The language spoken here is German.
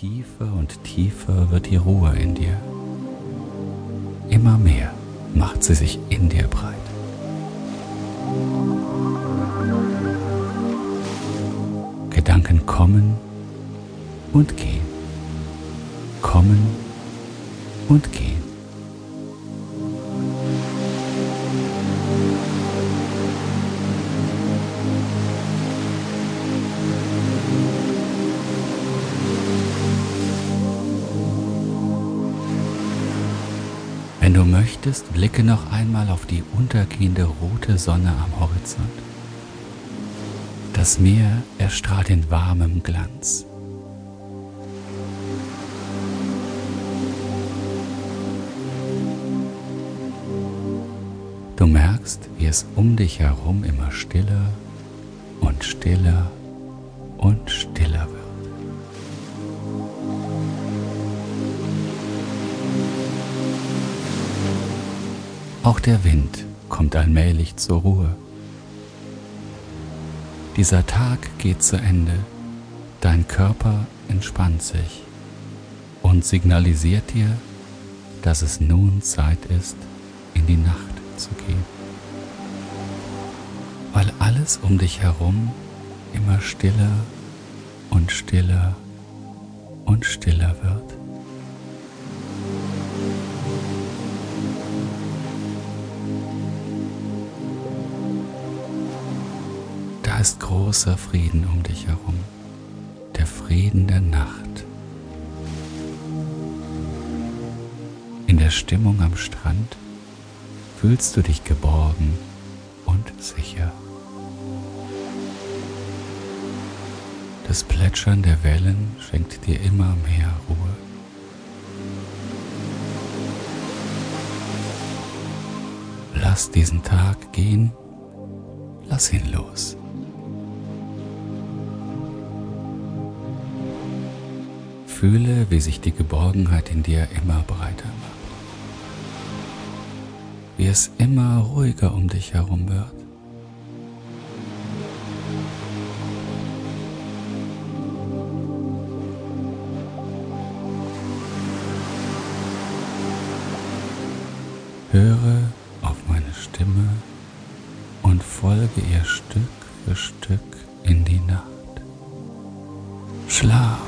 tiefer und tiefer wird die Ruhe in dir. Immer mehr macht sie sich in dir breit. Gedanken kommen und gehen, kommen und gehen. Du möchtest, blicke noch einmal auf die untergehende rote Sonne am Horizont. Das Meer erstrahlt in warmem Glanz. Du merkst, wie es um dich herum immer stiller und stiller und stiller wird. Auch der Wind kommt allmählich zur Ruhe. Dieser Tag geht zu Ende, dein Körper entspannt sich und signalisiert dir, dass es nun Zeit ist, in die Nacht zu gehen. Weil alles um dich herum immer stiller und stiller und stiller wird. Ist großer Frieden um dich herum, der Frieden der Nacht. In der Stimmung am Strand fühlst du dich geborgen und sicher. Das Plätschern der Wellen schenkt dir immer mehr Ruhe. Lass diesen Tag gehen, lass ihn los. Fühle, wie sich die Geborgenheit in dir immer breiter macht. Wie es immer ruhiger um dich herum wird. Höre auf meine Stimme und folge ihr Stück für Stück in die Nacht. Schlaf